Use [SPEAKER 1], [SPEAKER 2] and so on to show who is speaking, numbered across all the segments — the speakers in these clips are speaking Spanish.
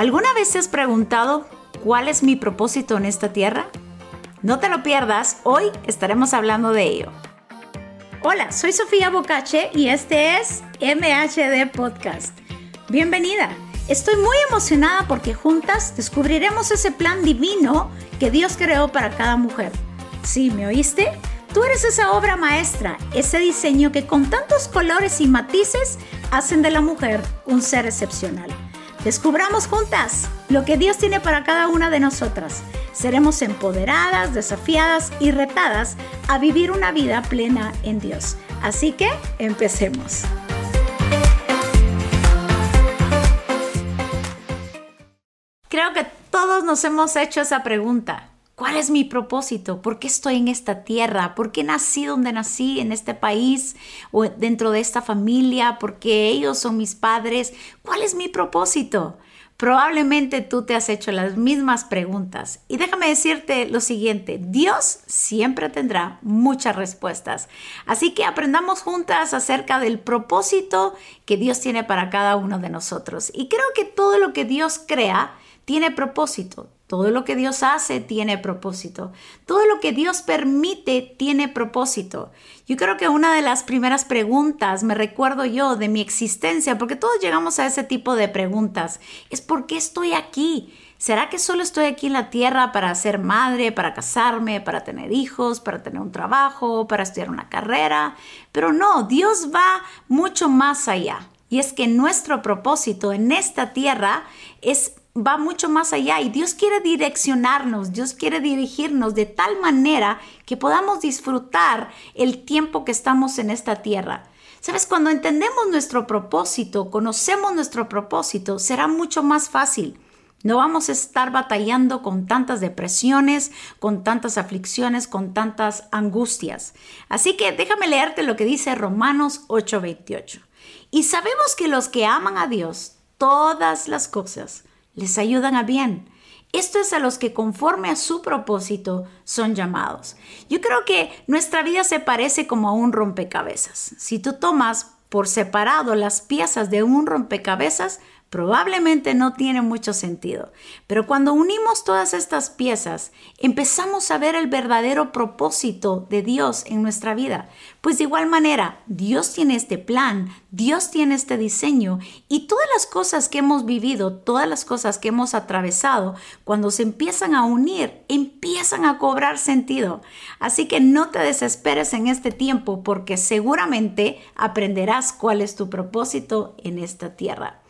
[SPEAKER 1] ¿Alguna vez te has preguntado cuál es mi propósito en esta tierra? No te lo pierdas, hoy estaremos hablando de ello. Hola, soy Sofía Bocache y este es MHD Podcast. Bienvenida. Estoy muy emocionada porque juntas descubriremos ese plan divino que Dios creó para cada mujer. ¿Sí, me oíste? Tú eres esa obra maestra, ese diseño que con tantos colores y matices hacen de la mujer un ser excepcional. Descubramos juntas lo que Dios tiene para cada una de nosotras. Seremos empoderadas, desafiadas y retadas a vivir una vida plena en Dios. Así que empecemos. Creo que todos nos hemos hecho esa pregunta. ¿Cuál es mi propósito? ¿Por qué estoy en esta tierra? ¿Por qué nací donde nací, en este país o dentro de esta familia? ¿Por qué ellos son mis padres? ¿Cuál es mi propósito? Probablemente tú te has hecho las mismas preguntas. Y déjame decirte lo siguiente, Dios siempre tendrá muchas respuestas. Así que aprendamos juntas acerca del propósito que Dios tiene para cada uno de nosotros. Y creo que todo lo que Dios crea tiene propósito. Todo lo que Dios hace tiene propósito. Todo lo que Dios permite tiene propósito. Yo creo que una de las primeras preguntas, me recuerdo yo, de mi existencia, porque todos llegamos a ese tipo de preguntas, es ¿por qué estoy aquí? ¿Será que solo estoy aquí en la tierra para ser madre, para casarme, para tener hijos, para tener un trabajo, para estudiar una carrera? Pero no, Dios va mucho más allá. Y es que nuestro propósito en esta tierra es va mucho más allá y Dios quiere direccionarnos, Dios quiere dirigirnos de tal manera que podamos disfrutar el tiempo que estamos en esta tierra. Sabes, cuando entendemos nuestro propósito, conocemos nuestro propósito, será mucho más fácil. No vamos a estar batallando con tantas depresiones, con tantas aflicciones, con tantas angustias. Así que déjame leerte lo que dice Romanos 8:28. Y sabemos que los que aman a Dios, todas las cosas les ayudan a bien. Esto es a los que conforme a su propósito son llamados. Yo creo que nuestra vida se parece como a un rompecabezas. Si tú tomas por separado las piezas de un rompecabezas, probablemente no tiene mucho sentido. Pero cuando unimos todas estas piezas, empezamos a ver el verdadero propósito de Dios en nuestra vida. Pues de igual manera, Dios tiene este plan, Dios tiene este diseño y todas las cosas que hemos vivido, todas las cosas que hemos atravesado, cuando se empiezan a unir, empiezan a cobrar sentido. Así que no te desesperes en este tiempo porque seguramente aprenderás cuál es tu propósito en esta tierra.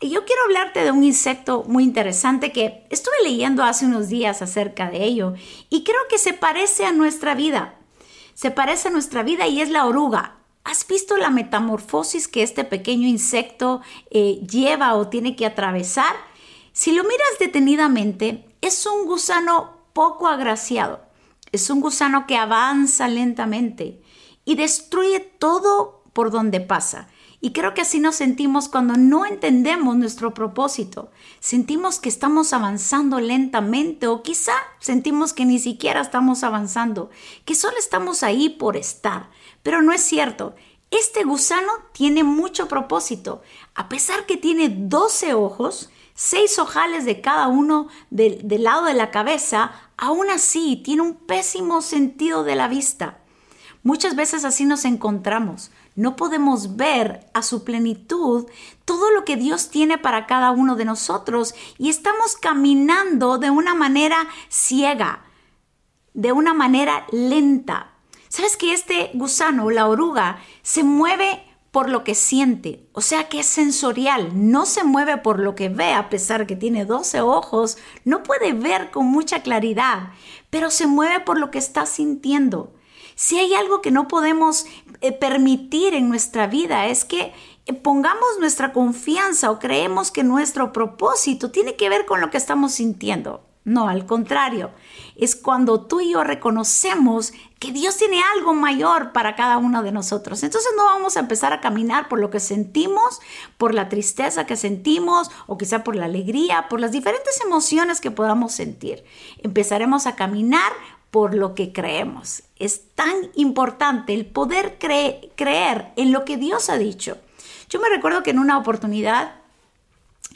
[SPEAKER 1] Yo quiero hablarte de un insecto muy interesante que estuve leyendo hace unos días acerca de ello y creo que se parece a nuestra vida. Se parece a nuestra vida y es la oruga. ¿Has visto la metamorfosis que este pequeño insecto eh, lleva o tiene que atravesar? Si lo miras detenidamente, es un gusano poco agraciado. Es un gusano que avanza lentamente y destruye todo por donde pasa. Y creo que así nos sentimos cuando no entendemos nuestro propósito. Sentimos que estamos avanzando lentamente o quizá sentimos que ni siquiera estamos avanzando, que solo estamos ahí por estar. Pero no es cierto. Este gusano tiene mucho propósito. A pesar que tiene 12 ojos, seis ojales de cada uno del lado de la cabeza, aún así tiene un pésimo sentido de la vista. Muchas veces así nos encontramos no podemos ver a su plenitud todo lo que Dios tiene para cada uno de nosotros y estamos caminando de una manera ciega, de una manera lenta. ¿Sabes que este gusano, la oruga, se mueve por lo que siente, o sea que es sensorial, no se mueve por lo que ve, a pesar que tiene 12 ojos, no puede ver con mucha claridad, pero se mueve por lo que está sintiendo. Si hay algo que no podemos eh, permitir en nuestra vida es que eh, pongamos nuestra confianza o creemos que nuestro propósito tiene que ver con lo que estamos sintiendo. No, al contrario, es cuando tú y yo reconocemos que Dios tiene algo mayor para cada uno de nosotros. Entonces no vamos a empezar a caminar por lo que sentimos, por la tristeza que sentimos o quizá por la alegría, por las diferentes emociones que podamos sentir. Empezaremos a caminar por lo que creemos. Es tan importante el poder creer en lo que Dios ha dicho. Yo me recuerdo que en una oportunidad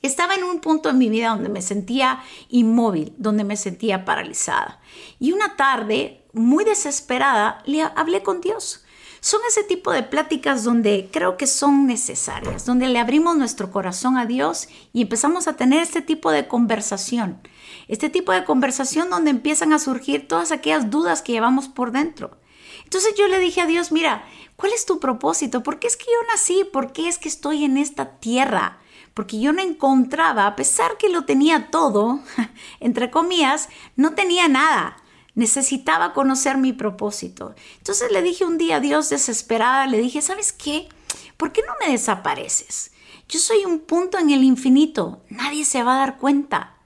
[SPEAKER 1] Estaba en un punto en mi vida donde me sentía inmóvil, donde me sentía paralizada. Y una tarde, muy desesperada, le hablé con Dios. Son ese tipo de pláticas donde creo que son necesarias, donde le abrimos nuestro corazón a Dios y empezamos a tener este tipo de conversación. Este tipo de conversación donde empiezan a surgir todas aquellas dudas que llevamos por dentro. Entonces yo le dije a Dios, mira, ¿cuál es tu propósito? ¿Por qué es que yo nací? ¿Por qué es que estoy en esta tierra? Porque yo no encontraba, a pesar que lo tenía todo, entre comillas, no tenía nada. Necesitaba conocer mi propósito. Entonces le dije un día a Dios desesperada, le dije, ¿sabes qué? ¿Por qué no me desapareces? Yo soy un punto en el infinito, nadie se va a dar cuenta.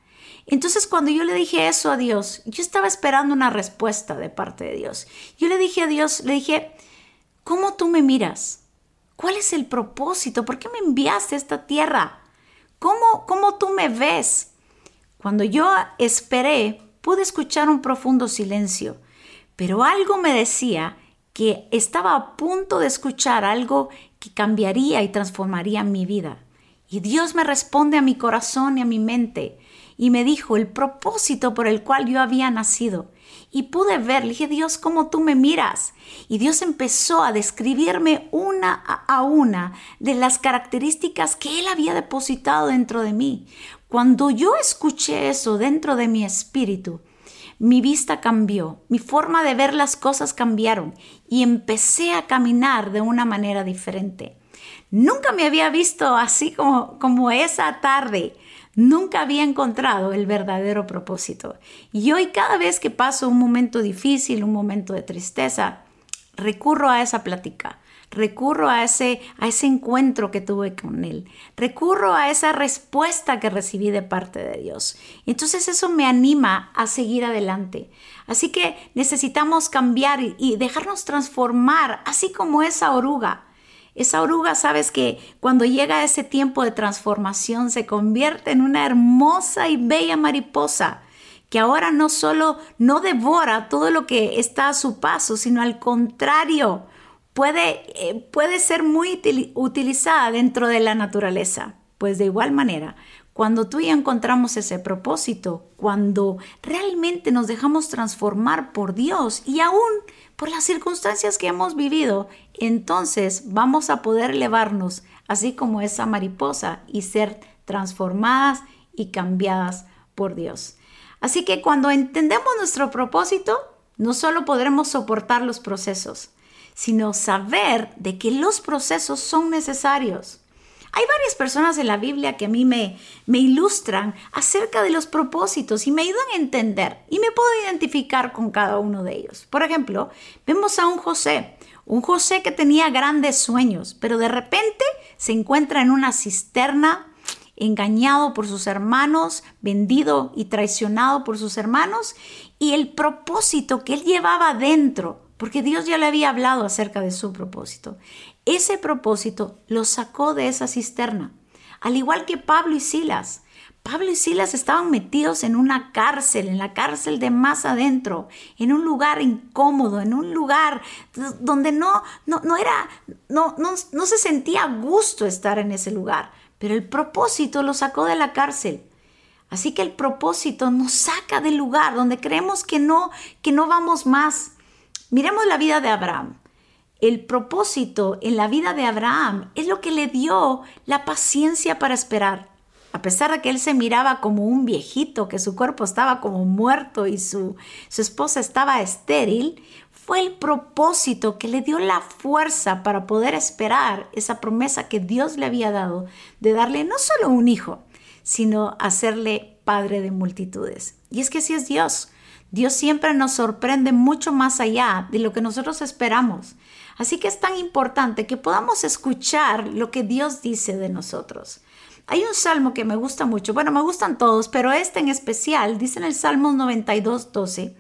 [SPEAKER 1] Entonces cuando yo le dije eso a Dios, yo estaba esperando una respuesta de parte de Dios. Yo le dije a Dios, le dije, ¿cómo tú me miras? ¿Cuál es el propósito? ¿Por qué me enviaste a esta tierra? ¿Cómo, cómo tú me ves? Cuando yo esperé, pude escuchar un profundo silencio, pero algo me decía que estaba a punto de escuchar algo que cambiaría y transformaría mi vida. Y Dios me responde a mi corazón y a mi mente y me dijo el propósito por el cual yo había nacido. Y pude ver, le dije, Dios, ¿cómo tú me miras? Y Dios empezó a describirme una a una de las características que Él había depositado dentro de mí. Cuando yo escuché eso dentro de mi espíritu, mi vista cambió, mi forma de ver las cosas cambiaron y empecé a caminar de una manera diferente. Nunca me había visto así como, como esa tarde. Nunca había encontrado el verdadero propósito. Y hoy cada vez que paso un momento difícil, un momento de tristeza, recurro a esa plática, recurro a ese, a ese encuentro que tuve con Él, recurro a esa respuesta que recibí de parte de Dios. Entonces eso me anima a seguir adelante. Así que necesitamos cambiar y dejarnos transformar, así como esa oruga esa oruga, sabes que cuando llega ese tiempo de transformación se convierte en una hermosa y bella mariposa que ahora no solo no devora todo lo que está a su paso, sino al contrario, puede, eh, puede ser muy utilizada dentro de la naturaleza. Pues de igual manera, cuando tú y yo encontramos ese propósito, cuando realmente nos dejamos transformar por Dios y aún por las circunstancias que hemos vivido, entonces vamos a poder elevarnos así como esa mariposa y ser transformadas y cambiadas por Dios. Así que cuando entendemos nuestro propósito, no solo podremos soportar los procesos, sino saber de que los procesos son necesarios. Hay varias personas en la Biblia que a mí me, ilustran acerca de los propósitos y me ayudan a entender y me puedo identificar con cada uno de ellos. Por ejemplo, vemos a un José, un José que tenía grandes sueños, pero de repente se encuentra en una cisterna engañado por sus hermanos, vendido y traicionado por sus hermanos, y el propósito que él llevaba dentro, porque Dios ya le había hablado acerca de su propósito, ese propósito lo sacó de esa cisterna, al igual que Pablo y Silas. Pablo y Silas estaban metidos en una cárcel, en la cárcel de más adentro, en un lugar incómodo, en un lugar donde no, no, no era, no, no, no se sentía gusto estar en ese lugar, pero el propósito lo sacó de la cárcel. Así que el propósito nos saca del lugar donde creemos que no, que no vamos más. Miremos la vida de Abraham el propósito en la vida de Abraham es lo que le dio la paciencia para esperar. A pesar de que él se miraba como un viejito, que su cuerpo estaba como muerto y su, su esposa estaba estéril, fue el propósito que le dio la fuerza para poder esperar esa promesa que Dios le había dado de darle no solo un hijo, sino hacerle padre de multitudes. Y es que así es Dios. Dios siempre nos sorprende mucho más allá de lo que nosotros esperamos. Así que es tan importante que podamos escuchar lo que Dios dice de nosotros. Hay un salmo que me gusta mucho, bueno, me gustan todos, pero este en especial dice en el Salmo 92, 12,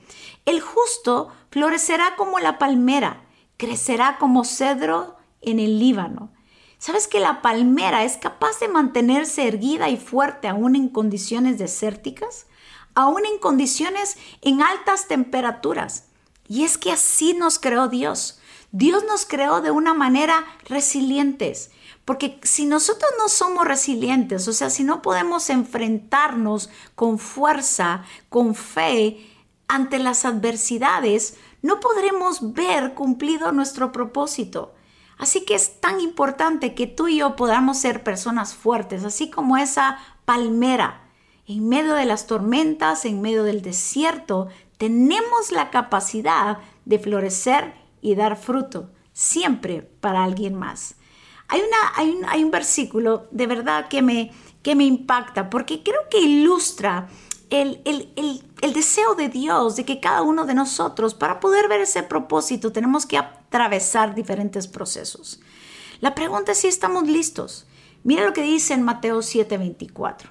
[SPEAKER 1] el justo florecerá como la palmera, crecerá como cedro en el Líbano. ¿Sabes que la palmera es capaz de mantenerse erguida y fuerte aún en condiciones desérticas? Aún en condiciones en altas temperaturas. Y es que así nos creó Dios. Dios nos creó de una manera resilientes Porque si nosotros no somos resilientes, o sea, si no podemos enfrentarnos con fuerza, con fe ante las adversidades, no podremos ver cumplido nuestro propósito. Así que es tan importante que tú y yo podamos ser personas fuertes, así como esa palmera. En medio de las tormentas, en medio del desierto, tenemos la capacidad de florecer y dar fruto, siempre para alguien más. Hay, una, hay, un, versículo de verdad que me, que me impacta porque creo que ilustra el, el, deseo de Dios de que cada uno de nosotros, para poder ver ese propósito, tenemos que atravesar diferentes procesos. La pregunta es si estamos listos. Mira lo que dice en Mateo 7:24.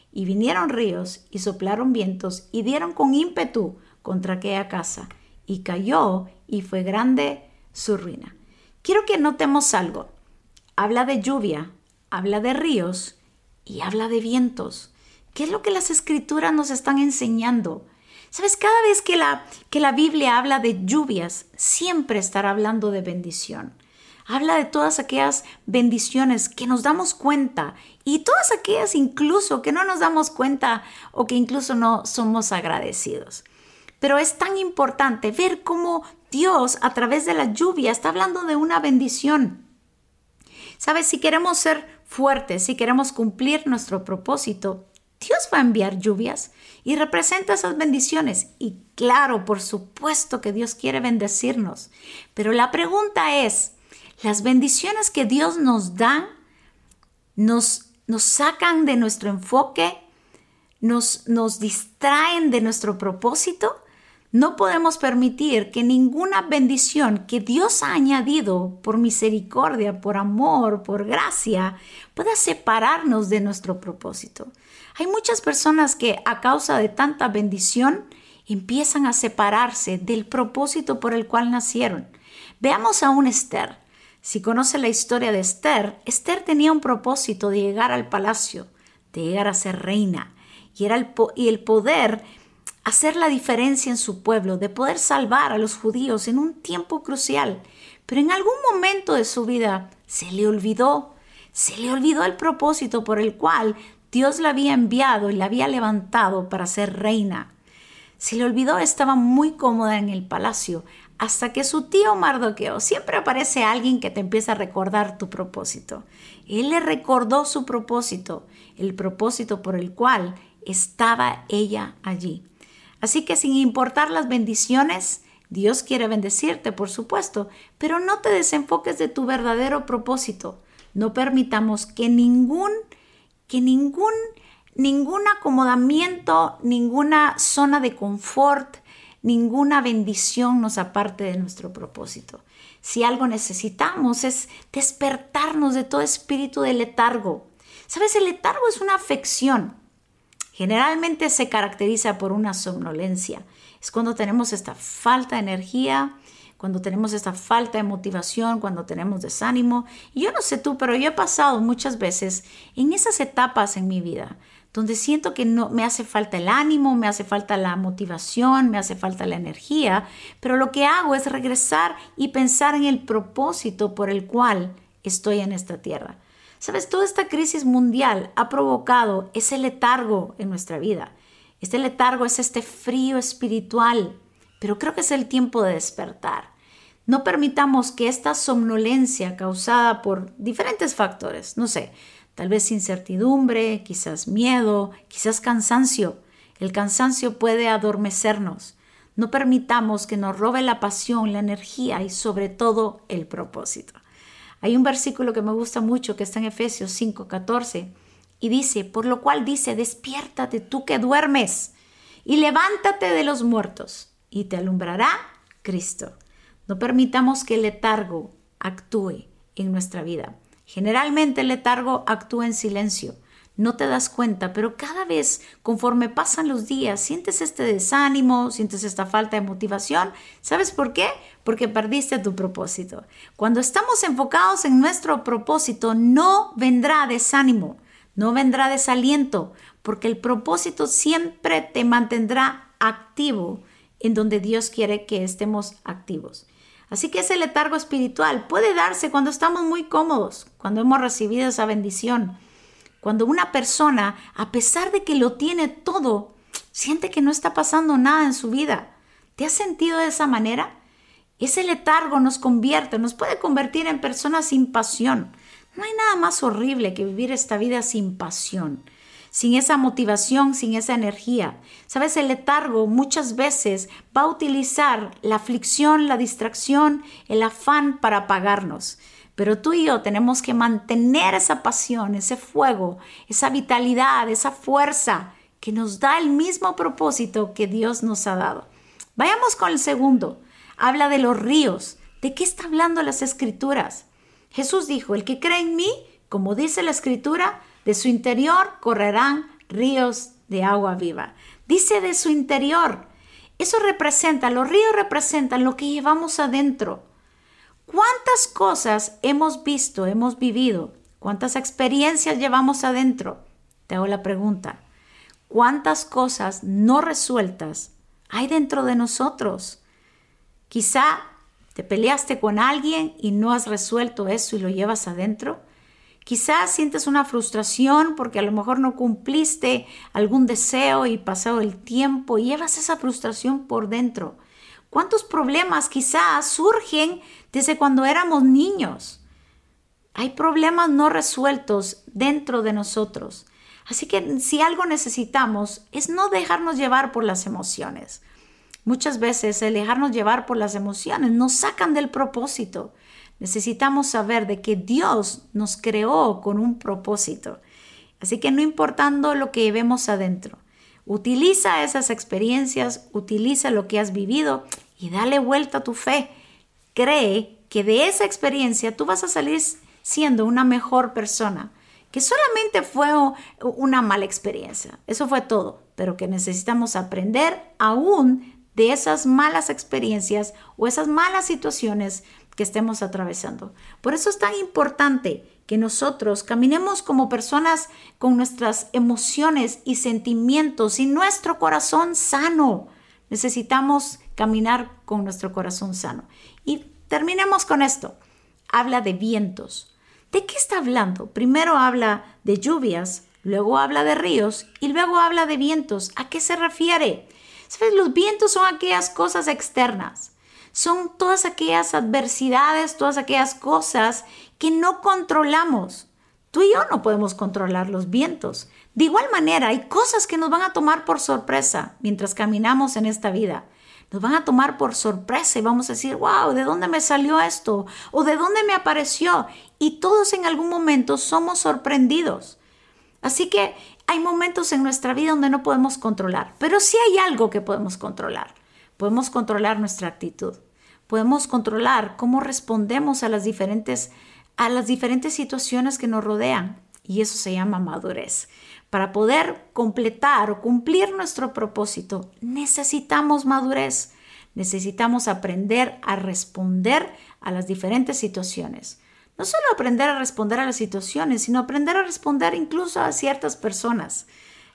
[SPEAKER 1] y vinieron ríos y soplaron vientos y dieron con ímpetu contra aquella casa y cayó y fue grande su ruina. Quiero que notemos algo. Habla de lluvia, habla de ríos y habla de vientos. ¿Qué es lo que las escrituras nos están enseñando? Sabes, cada vez que la, que la Biblia habla de lluvias, siempre estará hablando de bendición. Habla de todas aquellas bendiciones que nos damos cuenta y todas aquellas incluso que no nos damos cuenta o que incluso no somos agradecidos. Pero es tan importante ver cómo Dios a través de la lluvia está hablando de una bendición. Sabes, si queremos ser fuertes, si queremos cumplir nuestro propósito, Dios va a enviar lluvias y representa esas bendiciones. Y claro, por supuesto que Dios quiere bendecirnos. Pero la pregunta es, ¿las bendiciones que Dios nos da nos, sacan de nuestro enfoque? ¿Nos, nos distraen de nuestro propósito? No podemos permitir que ninguna bendición que Dios ha añadido por misericordia, por amor, por gracia, pueda separarnos de nuestro propósito. Hay muchas personas que a causa de tanta bendición empiezan a separarse del propósito por el cual nacieron. Veamos a un Esther. Si conoce la historia de Esther, Esther tenía un propósito de llegar al palacio, de llegar a ser reina, y, era el, y el poder hacer la diferencia en su pueblo, de poder salvar a los judíos en un tiempo crucial. Pero en algún momento de su vida se le olvidó, se le olvidó el propósito por el cual Dios la había enviado y la había levantado para ser reina. Se le olvidó, estaba muy cómoda en el palacio, hasta que su tío Mardoqueo, siempre aparece alguien que te empieza a recordar tu propósito. Él le recordó su propósito, el propósito por el cual estaba ella allí. Así que sin importar las bendiciones, Dios quiere bendecirte, por supuesto, pero no te desenfoques de tu verdadero propósito. No permitamos que ningún, que ningún, ningún acomodamiento, ninguna zona de confort, ninguna bendición nos aparte de nuestro propósito. Si algo necesitamos es despertarnos de todo espíritu de letargo. Sabes, el letargo es una afección Generalmente se caracteriza por una somnolencia. Es cuando tenemos esta falta de energía, cuando tenemos esta falta de motivación, cuando tenemos desánimo. Yo no sé tú, pero yo he pasado muchas veces en esas etapas en mi vida donde siento que no me hace falta el ánimo, me hace falta la motivación, me hace falta la energía, pero lo que hago es regresar y pensar en el propósito por el cual estoy en esta tierra. Sabes, toda esta crisis mundial ha provocado ese letargo en nuestra vida. Este letargo es este frío espiritual, pero creo que es el tiempo de despertar. No permitamos que esta somnolencia causada por diferentes factores, no sé, tal vez incertidumbre, quizás miedo, quizás cansancio. El cansancio puede adormecernos. No permitamos que nos robe la pasión, la energía y sobre todo el propósito. Hay un versículo que me gusta mucho que está en Efesios 5:14 y dice, por lo cual dice, despiértate tú que duermes y levántate de los muertos y te alumbrará Cristo. No permitamos que el letargo actúe en nuestra vida. Generalmente el letargo actúa en silencio. No te das cuenta, pero cada vez conforme pasan los días, sientes este desánimo, sientes esta falta de motivación. ¿Sabes por qué? Porque perdiste tu propósito. Cuando estamos enfocados en nuestro propósito, no vendrá desánimo, no vendrá desaliento, porque el propósito siempre te mantendrá activo en donde Dios quiere que estemos activos. Así que ese letargo espiritual puede darse cuando estamos muy cómodos, cuando hemos recibido esa bendición. Cuando una persona, a pesar de que lo tiene todo, siente que no está pasando nada en su vida. ¿Te has sentido de esa manera? Ese letargo nos convierte, nos puede convertir en personas sin pasión. No hay nada más horrible que vivir esta vida sin pasión sin esa motivación, sin esa energía. Sabes, el letargo muchas veces va a utilizar la aflicción, la distracción, el afán para apagarnos. Pero tú y yo tenemos que mantener esa pasión, ese fuego, esa vitalidad, esa fuerza que nos da el mismo propósito que Dios nos ha dado. Vayamos con el segundo. Habla de los ríos. ¿De qué está hablando las escrituras? Jesús dijo, el que cree en mí, como dice la escritura, de su interior correrán ríos de agua viva. Dice de su interior. Eso representa, los ríos representan lo que llevamos adentro. ¿Cuántas cosas hemos visto, hemos vivido? ¿Cuántas experiencias llevamos adentro? Te hago la pregunta. ¿Cuántas cosas no resueltas hay dentro de nosotros? Quizá te peleaste con alguien y no has resuelto eso y lo llevas adentro. Quizás sientes una frustración porque a lo mejor no cumpliste algún deseo y pasado el tiempo y llevas esa frustración por dentro. ¿Cuántos problemas quizás surgen desde cuando éramos niños? Hay problemas no resueltos dentro de nosotros. Así que si algo necesitamos es no dejarnos llevar por las emociones. Muchas veces el dejarnos llevar por las emociones nos sacan del propósito. Necesitamos saber de que Dios nos creó con un propósito. Así que no importando lo que vemos adentro, utiliza esas experiencias, utiliza lo que has vivido y dale vuelta a tu fe. Cree que de esa experiencia tú vas a salir siendo una mejor persona, que solamente fue una mala experiencia, eso fue todo, pero que necesitamos aprender aún de esas malas experiencias o esas malas situaciones estemos atravesando. Por eso es tan importante que nosotros caminemos como personas con nuestras emociones y sentimientos y nuestro corazón sano. Necesitamos caminar con nuestro corazón sano. Y terminemos con esto. Habla de vientos. ¿De qué está hablando? Primero habla de lluvias, luego habla de ríos y luego habla de vientos. ¿A qué se refiere? ¿Sabes? Los vientos son aquellas cosas externas son todas aquellas adversidades, todas aquellas cosas que no controlamos. Tú y yo no podemos controlar los vientos. De igual manera, hay cosas que nos van a tomar por sorpresa mientras caminamos en esta vida. Nos van a tomar por sorpresa y vamos a decir, wow, ¿de dónde me salió esto? ¿O de dónde me apareció? Y todos en algún momento somos sorprendidos. Así que hay momentos en nuestra vida donde no podemos controlar, pero sí hay algo que podemos controlar. Podemos controlar nuestra actitud. Podemos controlar cómo respondemos a las diferentes a las diferentes situaciones que nos rodean y eso se llama madurez. Para poder completar o cumplir nuestro propósito, necesitamos madurez. Necesitamos aprender a responder a las diferentes situaciones. No solo aprender a responder a las situaciones, sino aprender a responder incluso a ciertas personas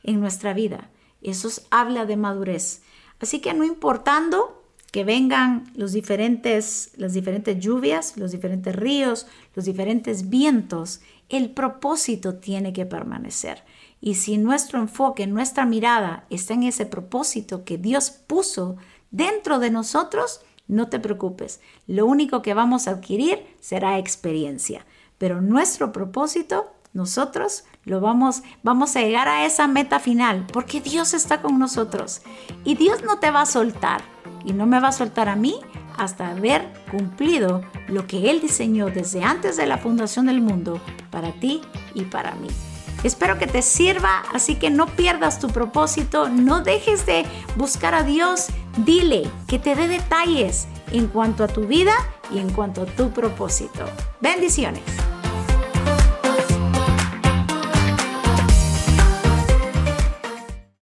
[SPEAKER 1] en nuestra vida. Eso habla de madurez. Así que no importando que vengan los diferentes, las diferentes lluvias, los diferentes ríos, los diferentes vientos, el propósito tiene que permanecer. Y si nuestro enfoque, nuestra mirada está en ese propósito que Dios puso dentro de nosotros, no te preocupes. Lo único que vamos a adquirir será experiencia. Pero nuestro propósito, nosotros lo vamos, vamos a llegar a esa meta final, porque Dios está con nosotros. Y Dios no te va a soltar, y no me va a soltar a mí hasta haber cumplido lo que Él diseñó desde antes de la fundación del mundo para ti y para mí. Espero que te sirva, así que no pierdas tu propósito, no dejes de buscar a Dios, dile que te dé detalles en cuanto a tu vida y en cuanto a tu propósito. Bendiciones.